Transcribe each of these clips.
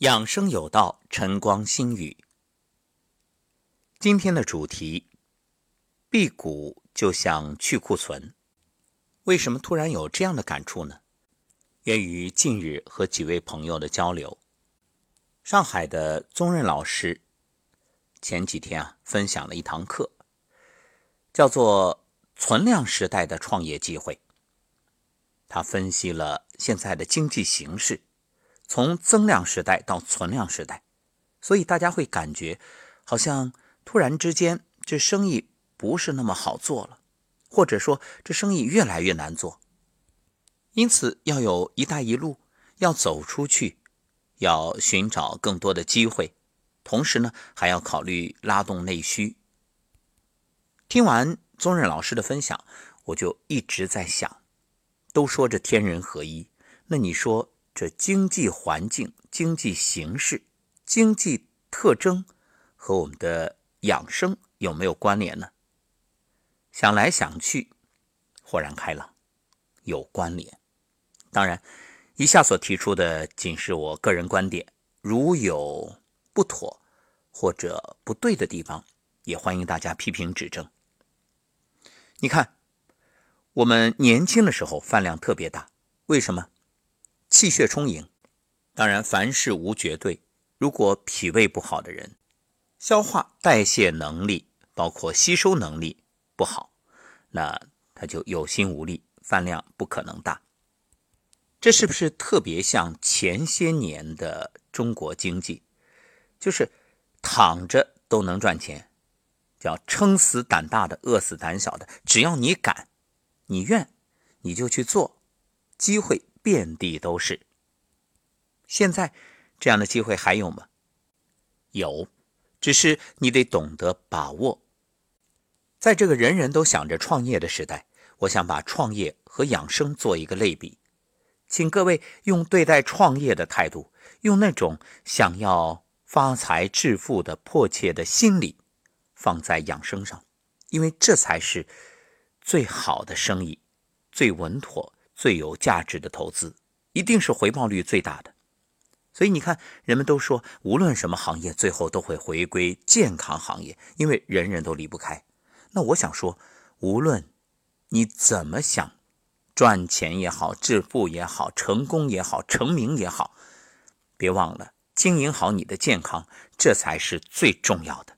养生有道，晨光心语。今天的主题：辟谷就像去库存。为什么突然有这样的感触呢？源于近日和几位朋友的交流。上海的宗任老师前几天啊，分享了一堂课，叫做“存量时代的创业机会”。他分析了现在的经济形势。从增量时代到存量时代，所以大家会感觉好像突然之间这生意不是那么好做了，或者说这生意越来越难做。因此要有一带一路，要走出去，要寻找更多的机会，同时呢还要考虑拉动内需。听完宗任老师的分享，我就一直在想，都说这天人合一，那你说？这经济环境、经济形势、经济特征和我们的养生有没有关联呢？想来想去，豁然开朗，有关联。当然，以下所提出的仅是我个人观点，如有不妥或者不对的地方，也欢迎大家批评指正。你看，我们年轻的时候饭量特别大，为什么？气血充盈，当然凡事无绝对。如果脾胃不好的人，消化代谢能力包括吸收能力不好，那他就有心无力，饭量不可能大。这是不是特别像前些年的中国经济？就是躺着都能赚钱，叫撑死胆大的，饿死胆小的。只要你敢，你愿，你就去做，机会。遍地都是。现在这样的机会还有吗？有，只是你得懂得把握。在这个人人都想着创业的时代，我想把创业和养生做一个类比，请各位用对待创业的态度，用那种想要发财致富的迫切的心理，放在养生上，因为这才是最好的生意，最稳妥。最有价值的投资，一定是回报率最大的。所以你看，人们都说，无论什么行业，最后都会回归健康行业，因为人人都离不开。那我想说，无论你怎么想赚钱也好，致富也好，成功也好，成名也好，别忘了经营好你的健康，这才是最重要的。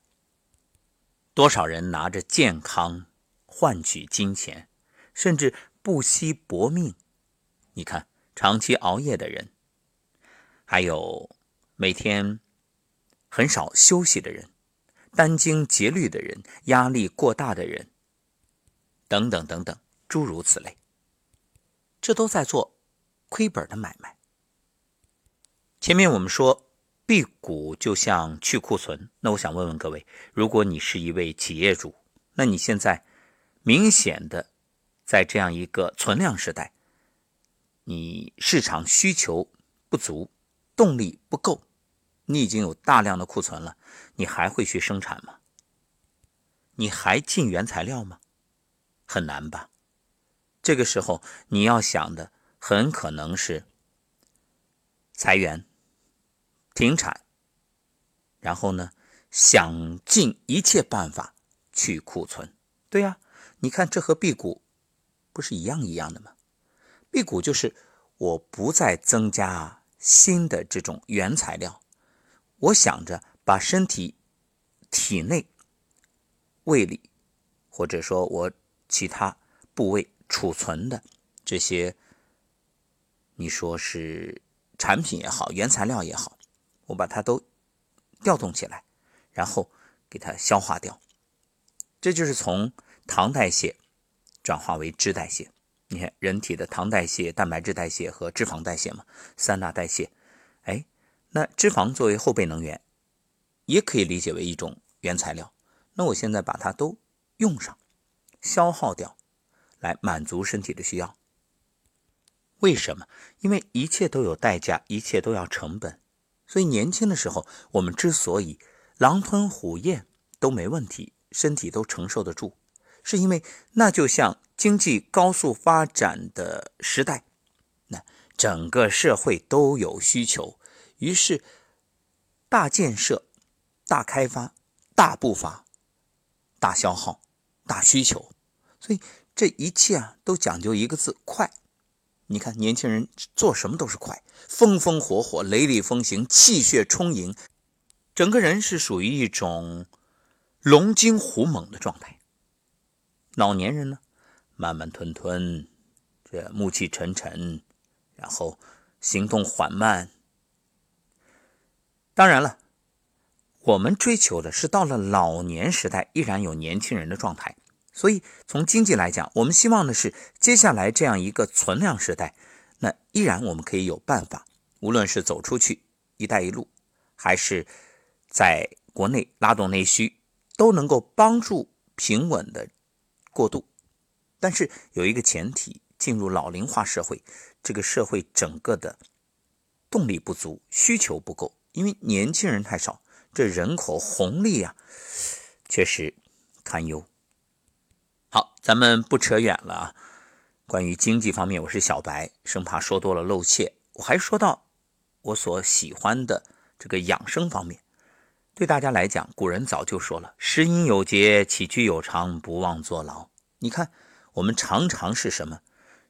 多少人拿着健康换取金钱，甚至。不惜搏命，你看，长期熬夜的人，还有每天很少休息的人，殚精竭虑的人，压力过大的人，等等等等，诸如此类，这都在做亏本的买卖。前面我们说辟谷就像去库存，那我想问问各位，如果你是一位企业主，那你现在明显的。在这样一个存量时代，你市场需求不足，动力不够，你已经有大量的库存了，你还会去生产吗？你还进原材料吗？很难吧。这个时候你要想的很可能是裁员、停产，然后呢，想尽一切办法去库存。对呀，你看这和辟谷。不是一样一样的吗？辟谷就是我不再增加新的这种原材料，我想着把身体体内胃里或者说我其他部位储存的这些，你说是产品也好，原材料也好，我把它都调动起来，然后给它消化掉。这就是从糖代谢。转化为脂代谢，你看人体的糖代谢、蛋白质代谢和脂肪代谢嘛，三大代谢。哎，那脂肪作为后备能源，也可以理解为一种原材料。那我现在把它都用上，消耗掉，来满足身体的需要。为什么？因为一切都有代价，一切都要成本。所以年轻的时候，我们之所以狼吞虎咽都没问题，身体都承受得住。是因为那就像经济高速发展的时代，那整个社会都有需求，于是大建设、大开发、大步伐、大消耗、大需求，所以这一切啊都讲究一个字快。你看年轻人做什么都是快，风风火火、雷厉风行、气血充盈，整个人是属于一种龙精虎猛的状态。老年人呢，慢慢吞吞，这暮气沉沉，然后行动缓慢。当然了，我们追求的是到了老年时代依然有年轻人的状态。所以，从经济来讲，我们希望的是接下来这样一个存量时代，那依然我们可以有办法，无论是走出去“一带一路”，还是在国内拉动内需，都能够帮助平稳的过渡。但是有一个前提，进入老龄化社会，这个社会整个的动力不足，需求不够，因为年轻人太少，这人口红利啊，确实堪忧。好，咱们不扯远了啊。关于经济方面，我是小白，生怕说多了露怯。我还说到我所喜欢的这个养生方面。对大家来讲，古人早就说了：“食饮有节，起居有常，不忘坐牢。”你看，我们常常是什么？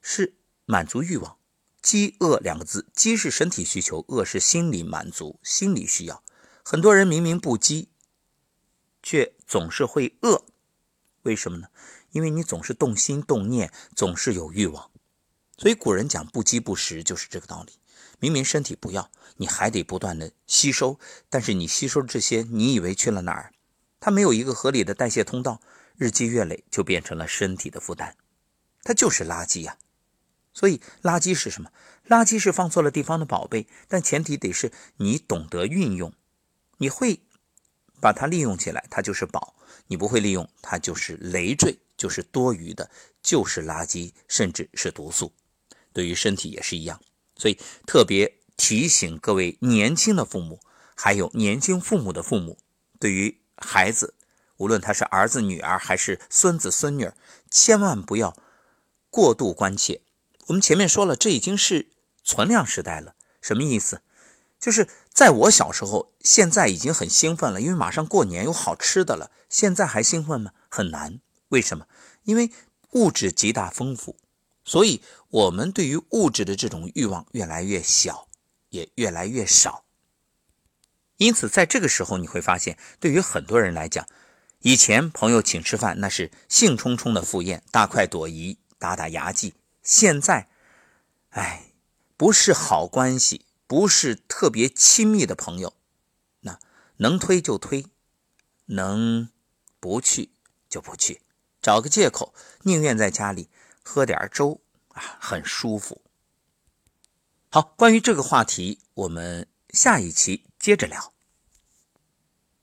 是满足欲望。饥饿两个字，饥是身体需求，饿是心理满足、心理需要。很多人明明不饥，却总是会饿，为什么呢？因为你总是动心动念，总是有欲望，所以古人讲不饥不食就是这个道理。明明身体不要，你还得不断的吸收，但是你吸收这些，你以为去了哪儿？它没有一个合理的代谢通道，日积月累就变成了身体的负担，它就是垃圾呀。所以垃圾是什么？垃圾是放错了地方的宝贝，但前提得是你懂得运用，你会把它利用起来，它就是宝；你不会利用，它就是累赘。就是多余的，就是垃圾，甚至是毒素，对于身体也是一样。所以特别提醒各位年轻的父母，还有年轻父母的父母，对于孩子，无论他是儿子、女儿还是孙子、孙女，千万不要过度关切。我们前面说了，这已经是存量时代了。什么意思？就是在我小时候，现在已经很兴奋了，因为马上过年有好吃的了。现在还兴奋吗？很难。为什么？因为物质极大丰富，所以我们对于物质的这种欲望越来越小，也越来越少。因此，在这个时候，你会发现，对于很多人来讲，以前朋友请吃饭那是兴冲冲的赴宴，大快朵颐，打打牙祭。现在，哎，不是好关系，不是特别亲密的朋友，那能推就推，能不去就不去。找个借口，宁愿在家里喝点粥啊，很舒服。好，关于这个话题，我们下一期接着聊。